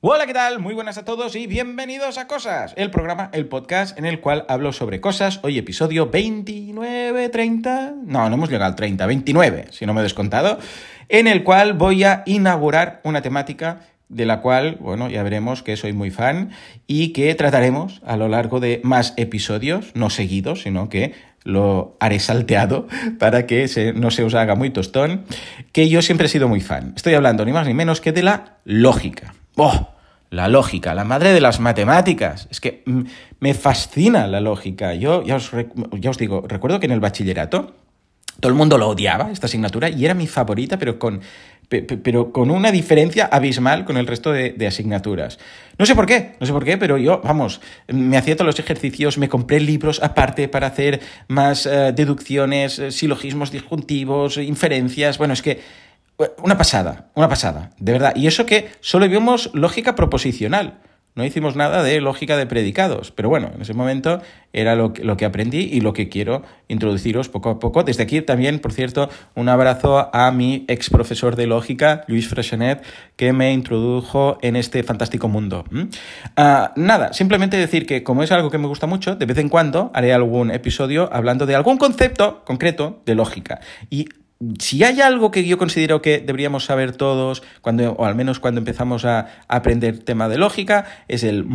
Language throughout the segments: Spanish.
Hola, ¿qué tal? Muy buenas a todos y bienvenidos a Cosas, el programa, el podcast en el cual hablo sobre cosas. Hoy episodio 29, 30, no, no hemos llegado al 30, 29, si no me he descontado, en el cual voy a inaugurar una temática de la cual, bueno, ya veremos que soy muy fan y que trataremos a lo largo de más episodios, no seguidos, sino que lo haré salteado para que no se os haga muy tostón, que yo siempre he sido muy fan. Estoy hablando ni más ni menos que de la lógica. ¡Oh! La lógica, la madre de las matemáticas. Es que mm, me fascina la lógica. Yo ya os, digo, recuerdo que en el bachillerato todo el mundo lo odiaba, esta asignatura, y era mi favorita, pero con, pero con una diferencia abismal con el resto de, asignaturas. No sé por qué, no sé por qué, pero yo, vamos, me hacía todos los ejercicios, me compré libros aparte para hacer más eh, deducciones, eh, silogismos disjuntivos, inferencias. Bueno, es que una pasada, una pasada, de verdad. Y eso que solo vimos lógica proposicional. No hicimos nada de lógica de predicados, pero bueno, en ese momento era lo que, lo que, aprendí y lo que quiero introduciros poco a poco. Desde aquí también, por cierto, un abrazo a mi ex profesor de lógica, Luis Freshenet, que me introdujo en este fantástico mundo. Ah, nada, simplemente decir que como es algo que me gusta mucho, de vez en cuando haré algún episodio hablando de algún concepto concreto de lógica. Y si hay algo que yo considero que deberíamos saber todos, cuando, o al menos cuando empezamos a aprender tema de lógica, es el,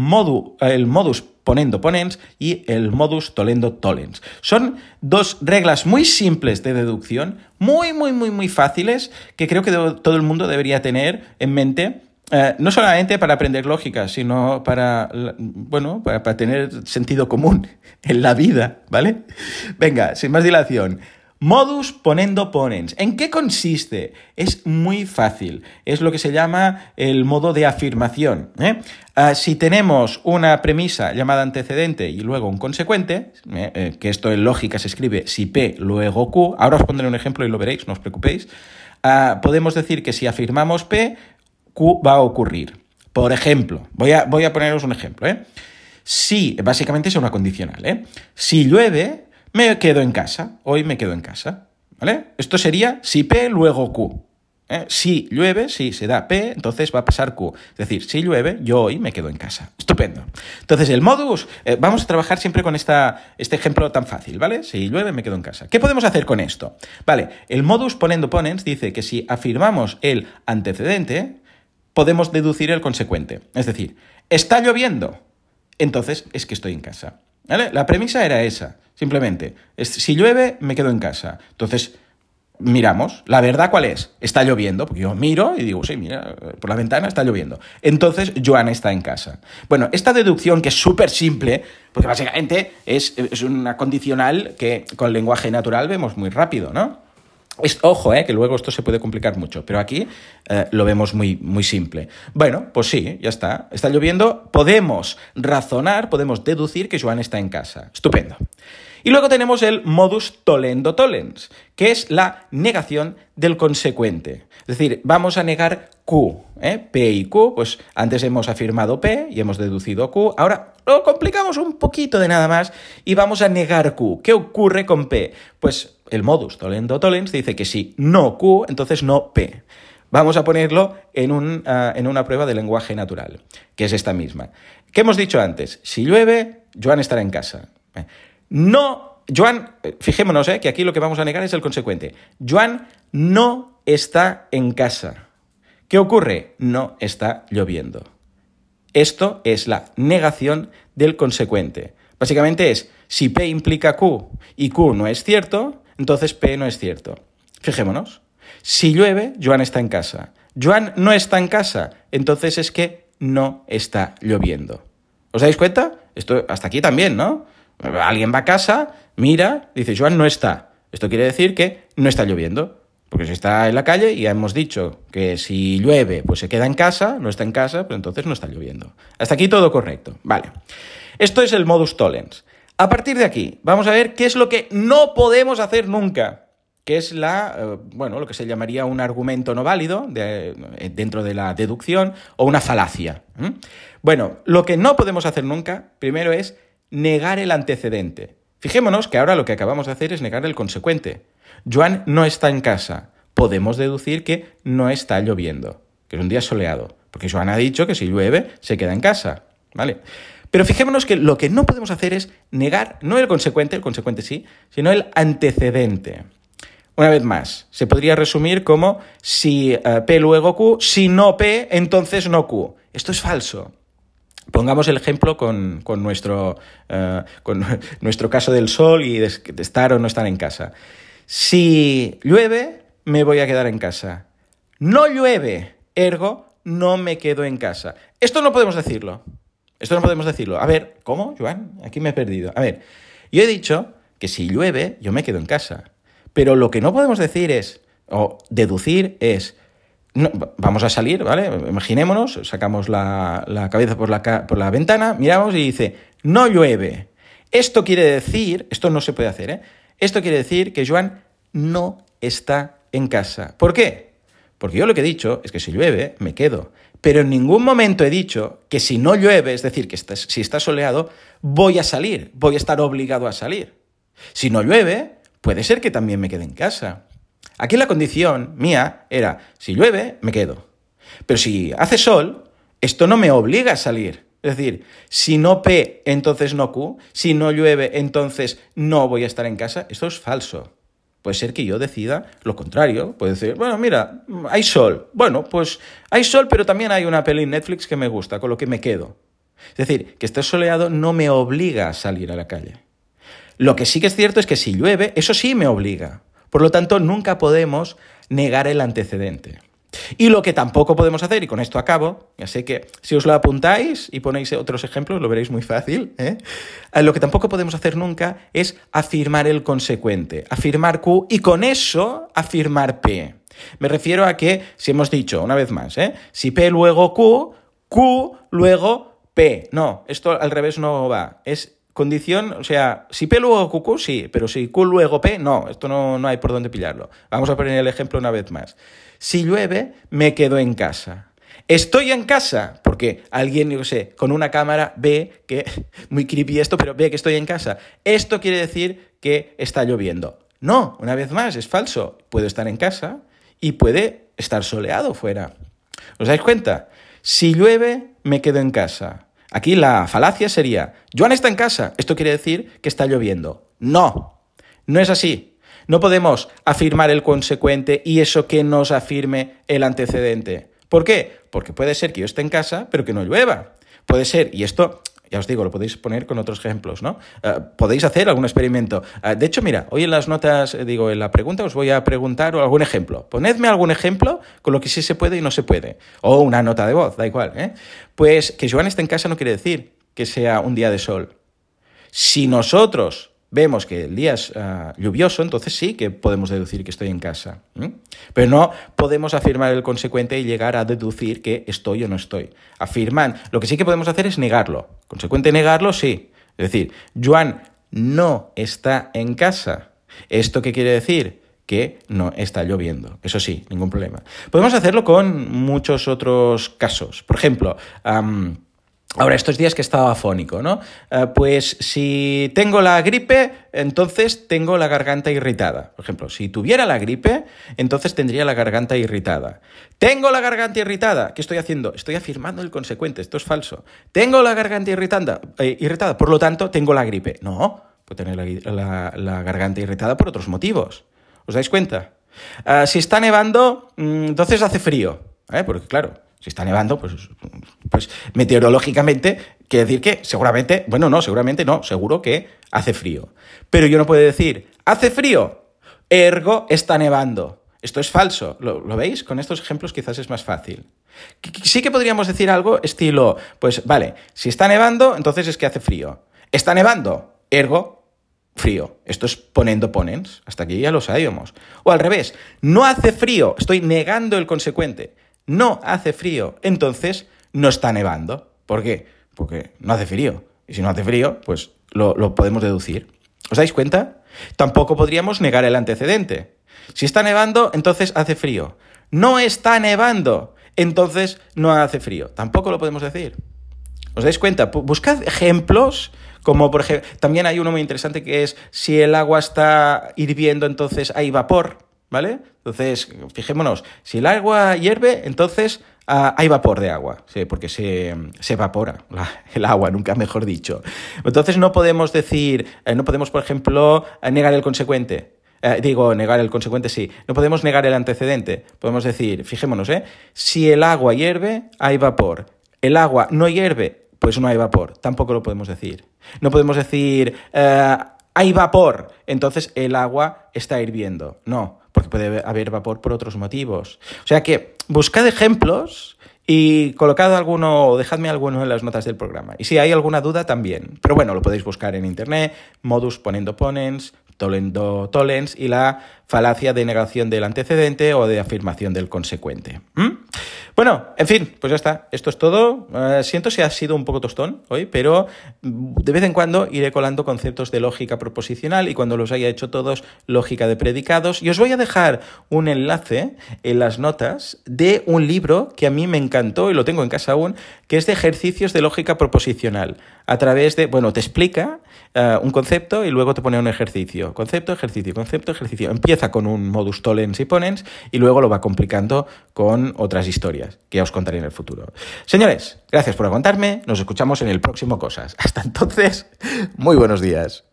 el modus ponendo ponens y el modus tolendo tolens. Son dos reglas muy simples de deducción, muy, muy, muy, muy fáciles, que creo que todo el mundo debería tener en mente. Eh, no solamente para aprender lógica, sino para, bueno, para, para tener sentido común en la vida, ¿vale? Venga, sin más dilación. Modus ponendo ponens. ¿En qué consiste? Es muy fácil. Es lo que se llama el modo de afirmación. ¿eh? Ah, si tenemos una premisa llamada antecedente y luego un consecuente, ¿eh? Eh, que esto en lógica se escribe si P luego Q, ahora os pondré un ejemplo y lo veréis, no os preocupéis, ah, podemos decir que si afirmamos P, Q va a ocurrir. Por ejemplo, voy a, voy a poneros un ejemplo. Si, básicamente es una condicional, si llueve, me quedo en casa, hoy me quedo en casa, ¿vale? Esto sería si P luego Q. ¿eh? Si llueve, si se da P, entonces va a pasar Q. Es decir, si llueve, yo hoy me quedo en casa. Estupendo. Entonces, el modus, eh, vamos a trabajar siempre con esta, este ejemplo tan fácil, ¿vale? Si llueve, me quedo en casa. ¿Qué podemos hacer con esto? Vale, el modus ponendo ponens dice que si afirmamos el antecedente, podemos deducir el consecuente. Es decir, está lloviendo, entonces es que estoy en casa. ¿Vale? La premisa era esa, simplemente. Si llueve, me quedo en casa. Entonces, miramos. ¿La verdad cuál es? Está lloviendo, porque yo miro y digo, sí, mira, por la ventana está lloviendo. Entonces, Joana está en casa. Bueno, esta deducción, que es súper simple, porque básicamente es, es una condicional que con lenguaje natural vemos muy rápido, ¿no? Ojo, eh, que luego esto se puede complicar mucho, pero aquí eh, lo vemos muy, muy simple. Bueno, pues sí, ya está. Está lloviendo, podemos razonar, podemos deducir que Joan está en casa. Estupendo. Y luego tenemos el modus tolendo tolens, que es la negación del consecuente. Es decir, vamos a negar Q. ¿eh? P y Q, pues antes hemos afirmado P y hemos deducido Q. Ahora lo complicamos un poquito de nada más y vamos a negar Q. ¿Qué ocurre con P? Pues el modus tolendo tolens dice que si no Q, entonces no P. Vamos a ponerlo en, ah, en una prueba de lenguaje natural, que es esta misma. ¿Qué hemos dicho antes? Si llueve, Joan estará en casa. ¿eh? No, Joan, fijémonos, eh, que aquí lo que vamos a negar es el consecuente. Joan no está en casa. ¿Qué ocurre? No está lloviendo. Esto es la negación del consecuente. Básicamente es, si P implica Q y Q no es cierto, entonces P no es cierto. Fijémonos. Si llueve, Joan está en casa. Joan no está en casa, entonces es que no está lloviendo. ¿Os dais cuenta? Esto hasta aquí también, ¿no? Alguien va a casa, mira, dice, Joan no está. Esto quiere decir que no está lloviendo. Porque si está en la calle, ya hemos dicho que si llueve, pues se queda en casa, no está en casa, pues entonces no está lloviendo. Hasta aquí todo correcto. Vale. Esto es el modus tollens. A partir de aquí, vamos a ver qué es lo que no podemos hacer nunca, que es la, eh, bueno, lo que se llamaría un argumento no válido eh, dentro de la deducción o una falacia. Bueno, lo que no podemos hacer nunca, primero es negar el antecedente. Fijémonos que ahora lo que acabamos de hacer es negar el consecuente. Joan no está en casa. Podemos deducir que no está lloviendo, que es un día soleado. porque Joan ha dicho que si llueve se queda en casa, ¿vale? Pero fijémonos que lo que no podemos hacer es negar, no el consecuente, el consecuente sí, sino el antecedente. Una vez más, se podría resumir como si eh, P luego Q, si no P, entonces no Q. Esto es falso. Pongamos el ejemplo con, nuestro, eh, con nuestro caso del sol y de, estar o no estar en casa. Si llueve, me voy a quedar en casa. No llueve, ergo, no me quedo en casa. Esto no podemos decirlo. Esto no podemos decirlo. A ver, ¿cómo, Joan? Aquí me he perdido. A ver, yo he dicho que si llueve, yo me quedo en casa. Pero lo que no podemos decir es, o deducir es, vamos a salir, ¿vale? Imaginémonos, sacamos la, cabeza por la, por la ventana, miramos y dice, no llueve. Esto quiere decir, esto no se puede hacer, ¿eh? Esto quiere decir que Joan no está en casa. ¿Por qué? Porque yo lo que he dicho es que si llueve, me quedo. Pero en ningún momento he dicho que si no llueve, es decir, que si está soleado, voy a salir, voy a estar obligado a salir. Si no llueve, puede ser que también me quede en casa. Aquí la condición mía era, si llueve, me quedo. Pero si hace sol, esto no me obliga a salir. Es decir, si no P, entonces no Q. Si no llueve, entonces no voy a estar en casa. Esto es falso. Puede ser que yo decida lo contrario. Puede decir, bueno, mira, hay sol. Bueno, pues hay sol, pero también hay una peli en Netflix que me gusta, con lo que me quedo. Es decir, que esté soleado no me obliga a salir a la calle. Lo que sí que es cierto es que si llueve, eso sí me obliga. Por lo tanto, nunca podemos negar el antecedente. Y lo que tampoco podemos hacer, y con esto acabo, ya sé que si os lo apuntáis y ponéis otros ejemplos, lo veréis muy fácil, ¿eh? Eh, lo que tampoco podemos hacer nunca es afirmar el consecuente, afirmar Q y con eso afirmar P. Me refiero a que, si hemos dicho, una vez más, ¿eh? si P luego Q, Q luego P. No, esto al revés no va. Es Condición, o sea, si P luego Q, sí, pero si Q luego P, no, esto no, no hay por dónde pillarlo. Vamos a poner el ejemplo una vez más. Si llueve, me quedo en casa. Estoy en casa, porque alguien, yo sé, con una cámara ve que, muy creepy esto, pero ve que estoy en casa. Esto quiere decir que está lloviendo. No, una vez más, es falso. Puedo estar en casa y puede estar soleado fuera. ¿Os dais cuenta? Si llueve, me quedo en casa. Aquí la falacia sería, Joan está en casa, esto quiere decir que está lloviendo. No, no es así. No podemos afirmar el consecuente y eso que nos afirme el antecedente. ¿Por qué? Porque puede ser que yo esté en casa, pero que no llueva. Puede ser, y esto ya os digo, lo podéis poner con otros ejemplos, ¿no? Eh, podéis hacer algún experimento. Eh, de hecho, mira, hoy en las notas, eh, digo, en la pregunta os voy a preguntar algún ejemplo. Ponedme algún ejemplo con lo que sí se puede y no se puede. O una nota de voz, da igual, ¿eh? Pues que Joan esté en casa no quiere decir que sea un día de sol. Si nosotros vemos que el día es ah, lluvioso, entonces sí que podemos deducir que estoy en casa. Pero no podemos afirmar el consecuente y llegar a deducir que estoy o no estoy. Afirman, lo que sí que podemos hacer es negarlo. Consecuente negarlo, sí. Es decir, Joan no está en casa. ¿Esto qué quiere decir? que no está lloviendo. Eso sí, ningún problema. Podemos hacerlo con muchos otros casos. Por ejemplo, Ahora, estos días que estaba afónico, ¿no? Eh, pues si tengo la gripe, entonces tengo la garganta irritada. Por ejemplo, si tuviera la gripe, entonces tendría la garganta irritada. Tengo la garganta irritada. ¿Qué estoy haciendo? Estoy afirmando el consecuente. Esto es falso. Tengo la garganta irritada, eh, irritada por lo tanto, tengo la gripe. No, puedo tener la, garganta irritada por otros motivos. ¿Os dais cuenta? Eh, si está nevando, mm, entonces hace frío. Porque claro, si está nevando, pues, pues meteorológicamente quiere decir que seguramente, bueno, no, seguramente no, seguro que hace frío. Pero yo no puedo decir, hace frío, ergo está nevando. Esto es falso. ¿Lo, veis? Con estos ejemplos quizás es más fácil. Sí que podríamos decir algo estilo, pues vale, si está nevando, entonces es que hace frío. Está nevando, ergo frío. Esto es poniendo ponens. Hasta aquí ya lo sabíamos. O al revés, no hace frío, estoy negando el consecuente no hace frío, entonces no está nevando. ¿Por qué? Porque no hace frío. Y si no hace frío, pues lo, podemos deducir. ¿Os dais cuenta? Tampoco podríamos negar el antecedente. Si está nevando, entonces hace frío. No está nevando, entonces no hace frío. Tampoco lo podemos decir. ¿Os dais cuenta? Buscad ejemplos, como por ejemplo, también hay uno muy interesante que es si el agua está hirviendo, entonces hay vapor. ¿Vale? Entonces, fijémonos, si el agua hierve, entonces Ah, hay vapor de agua, sí, porque se, evapora el agua, nunca mejor dicho. Entonces no podemos decir, eh, no podemos, por ejemplo, negar el consecuente. Eh, digo, negar el consecuente sí. No podemos negar el antecedente. Podemos decir, fijémonos, ¿eh? Si el agua hierve, hay vapor. El agua no hierve, pues no hay vapor. Tampoco lo podemos decir. No podemos decir, eh, hay vapor, entonces el agua está hirviendo. No, porque puede haber vapor por otros motivos. O sea que buscad ejemplos y colocad alguno o dejadme alguno en las notas del programa. Y si hay alguna duda también. Pero bueno, lo podéis buscar en internet, modus ponendo ponens, tolendo tolens y la falacia de negación del antecedente o de afirmación del consecuente. Bueno, en fin, pues ya está. Esto es todo. Eh, siento si ha sido un poco tostón hoy, pero de vez en cuando iré colando conceptos de lógica proposicional y cuando los haya hecho todos, lógica de predicados. Y os voy a dejar un enlace en las notas de un libro que a mí me encantó y lo tengo en casa aún, que es de ejercicios de lógica proposicional. A través de, bueno, te explica eh, un concepto y luego te pone un ejercicio. Concepto, ejercicio, concepto, ejercicio. Empieza con un modus tollens y ponens y luego lo va complicando con otras que os contaré en el futuro. Señores, gracias por aguantarme. Nos escuchamos en el próximo Cosas. Hasta entonces, muy buenos días.